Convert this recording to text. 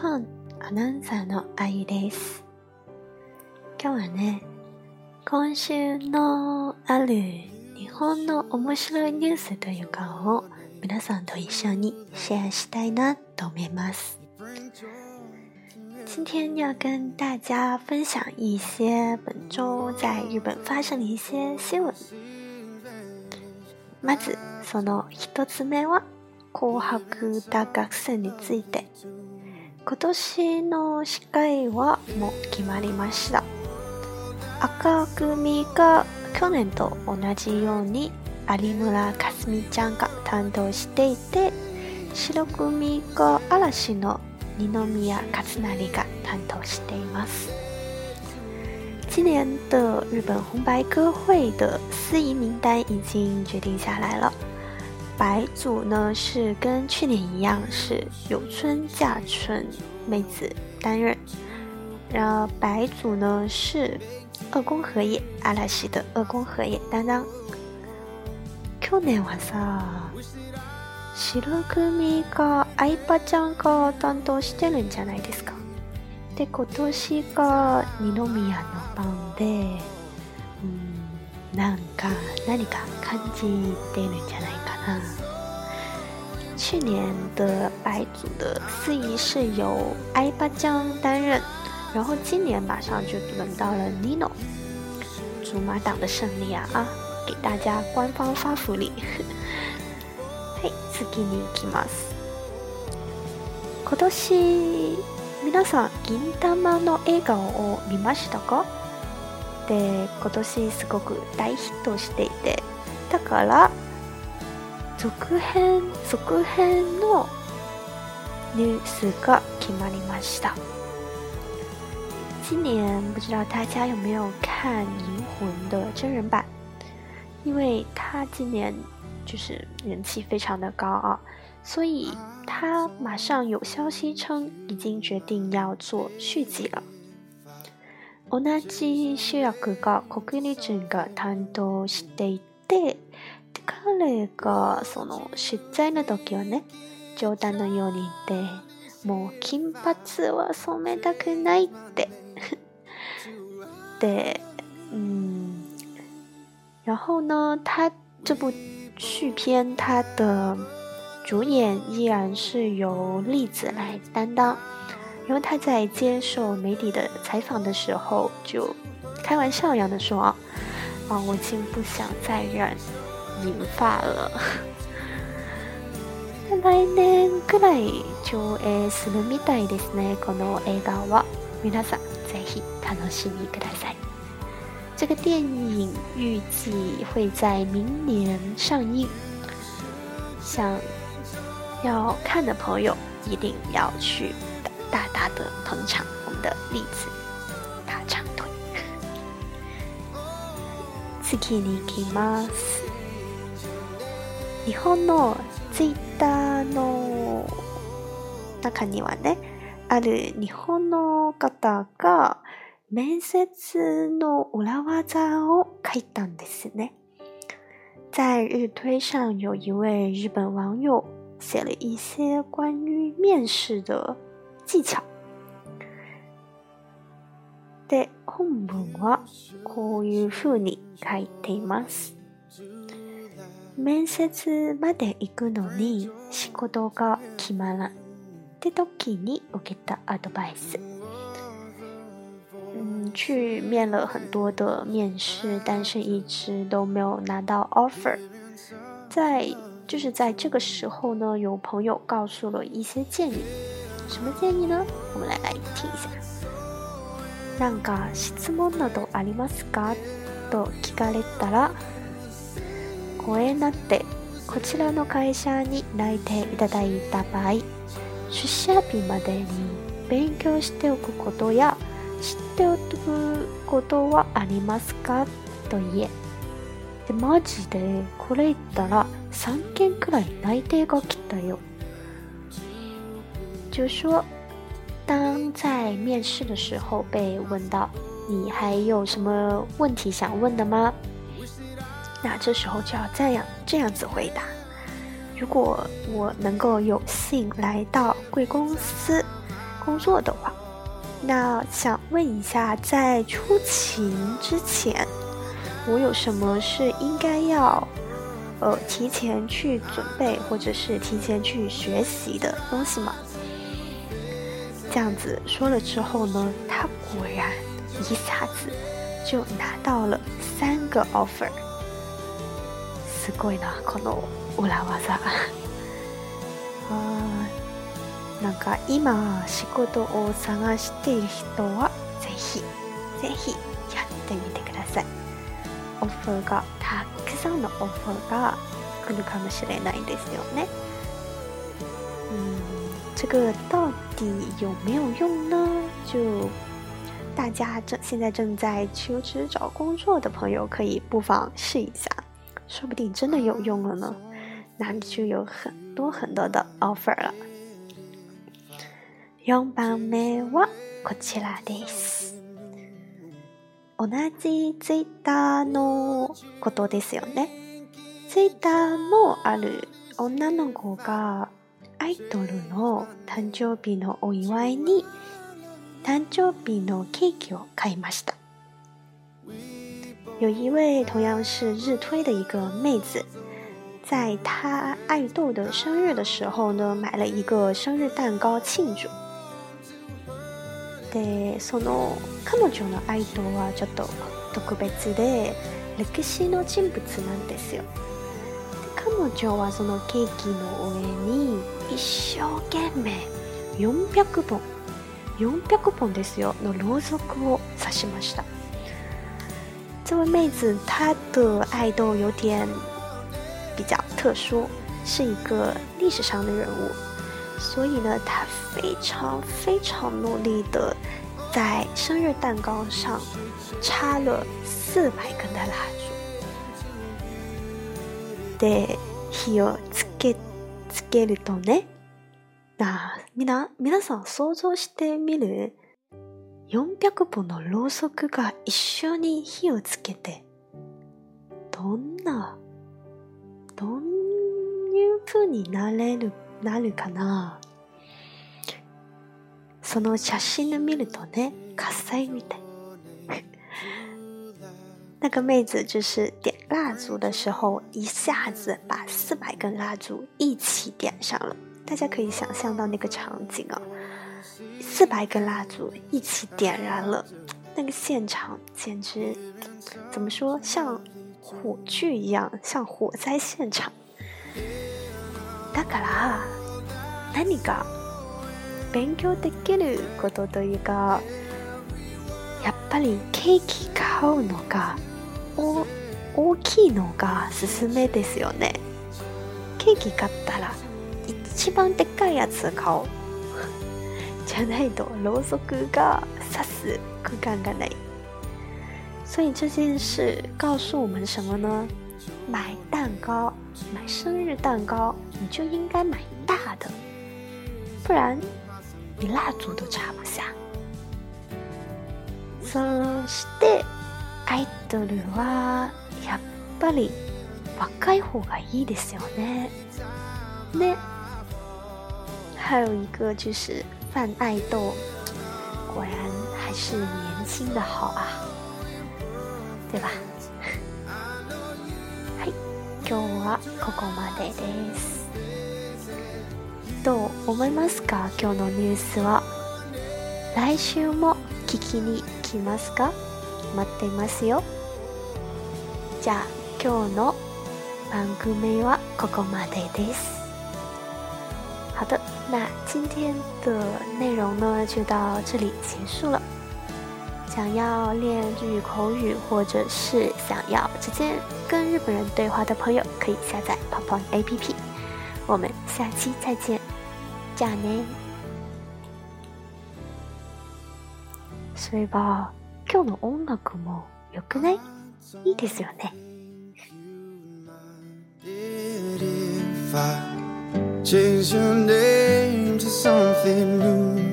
パンアナウンサーのあゆです。今日はね、今週のある日本の面白いニュースというかを皆さんと一緒にシェアしたいなと思います。今天要跟大家分享一些本周在日本发生的一些新闻。まず、その一つ目は、紅白歌合戦について。今年の司会はもう決まりました。赤組が去年と同じように有村架純ちゃんが担当していて、白組が嵐の二宮和也が担当しています。今年的日本红白歌会的司仪名单已经决定下来了。白组呢是跟去年一样是有村架纯妹子担任，然后白组呢是二宫和也阿拉西的二宫和也担当。去年はさ、白組が相葉ちゃんが担当してるんじゃないですか。で今年が二宮の番で、うん、なんか何か感じてるんじゃない 去年的白组的司仪是由艾巴江担任，然后今年马上就轮到了 Nino，竹马党的胜利啊啊！给大家官方发福利。はい、次に行きます。今年皆さん銀玉の映画を見ましたか？で今年すごく大ヒットしていてだから続編続編のニュースが決まりました今年不知道大家有没有看《银魂》的真人版？因为它今年就是人气非常的高啊，所以他马上有消息称已经决定要做续集了。同じ主役が国立人が担当してい て、彼がその出在の時はね、冗談のように言って、もう金髪は染めたくないって。で、嗯，然后呢，他这部续片，他的主演依然是由栗子来担当，然后他在接受媒体的采访的时候，就开玩笑一样的说：“啊， 啊，我已经不想再染银发了。”来年くらい上映するみたいですね。この映画は皆さんぜひ楽しみください。这个电影预计会在明年上映。想。要看的朋友一定要去大大的捧场我们的栗子大长 次に行きます。日本のツイッターの中にはね、ある日本の方が面接の裏技を書いたんですね。在日推上有一位日本网友写了一些关于面试的技巧。で、本文はこういう風に書いています。面接まで行くのに仕事が決まらんって時に受けたアドバイス。嗯，去面了很多的面试，但是一直都没有拿到 offer。在就是在这个时候呢，有朋友告诉了一些建议。什么建议呢？我们来来听一下。 なんか質問などありますか？と聞かれたら、ご縁なってこちらの会社に内定いただいた場合、出社日までに勉強しておくことや知っておくことはありますか？と言え。でマジでこれ言ったら3件くらい内定が来たよ。就说，当在面试的时候被问到你还有什么问题想问的吗？那这时候就要这样这样子回答：如果我能够有幸来到贵公司，工作的话，那想问一下，在出勤之前，我有什么是应该要呃提前去准备，或者是提前去学习的东西吗？这样子说了之后呢，他果然一下子就拿到了三个 offer。すごいなこの裏技。あなんか今仕事を探している人はぜひぜひやってみてください。オファーがたくさんのオファーが来るかもしれないですよね。嗯，这个到底有没有用呢？就大家正现在正在求职找工作的朋友，可以不妨试一下，说不定真的有用了呢。那就有很多很多的 offer 了。4番目はこちらです。同じツイッターのことですよね。ツイッターのある女の子がア イドルの誕生日のお祝いに誕生日のケーキを買いました。有一位同样是日推的一个妹子，在她爱豆的生日的时候呢，买了一个生日蛋糕庆祝。で、その彼女の愛豆はちょっと特別で歴史の人物なんですよ。彼女はそのケーキの上に一生懸命400本400本ですよのろうそくを刺しました这位妹子她的爱豆有点比较特殊，是一个历史上的人物，所以呢，她非常非常努力的在生日蛋糕上插了四百根的蜡烛。で火をつけるとね、なみな皆さん想像してみる？400本のろうそくが一緒に火をつけてどんなどういう風になれるなるかな？その写真を見るとね火災みたい。那个妹子就是点蜡烛的时候，一下子把四百根蜡烛一起点上了。大家可以想象到那个场景啊，四百根蜡烛一起点燃了，那个现场简直怎么说，像火炬一样，像火灾现场。だから何か勉強できることというか、やっぱりケーキ買うのがお 大きいのがすすめですよね。ケーキ買ったら一番でっかいやつ買おう。じゃないとろうそくが刺す空間がない。所以这件事告诉我们什么呢？买蛋糕，买生日蛋糕，你就应该买大的，不然你蜡烛都插不下。そしてアイドルはやっぱり若い方がいいですよね。ね。还有一个就是范爱豆，果然还是年轻的好啊，对吧？はい、今日はここまでです。どう思いますか？今日のニュースは来週も聞きに来ますか？待っていますよじゃあ今日の番組はここまでです好的，那今天的内容呢就到这里结束了。想要练日语口语，或者是想要直接跟日本人对话的朋友，可以下载 Popon APP。我们下期再见，じゃあね。そういえば。 今日の音楽も良くないいいですよね。Change your name to something new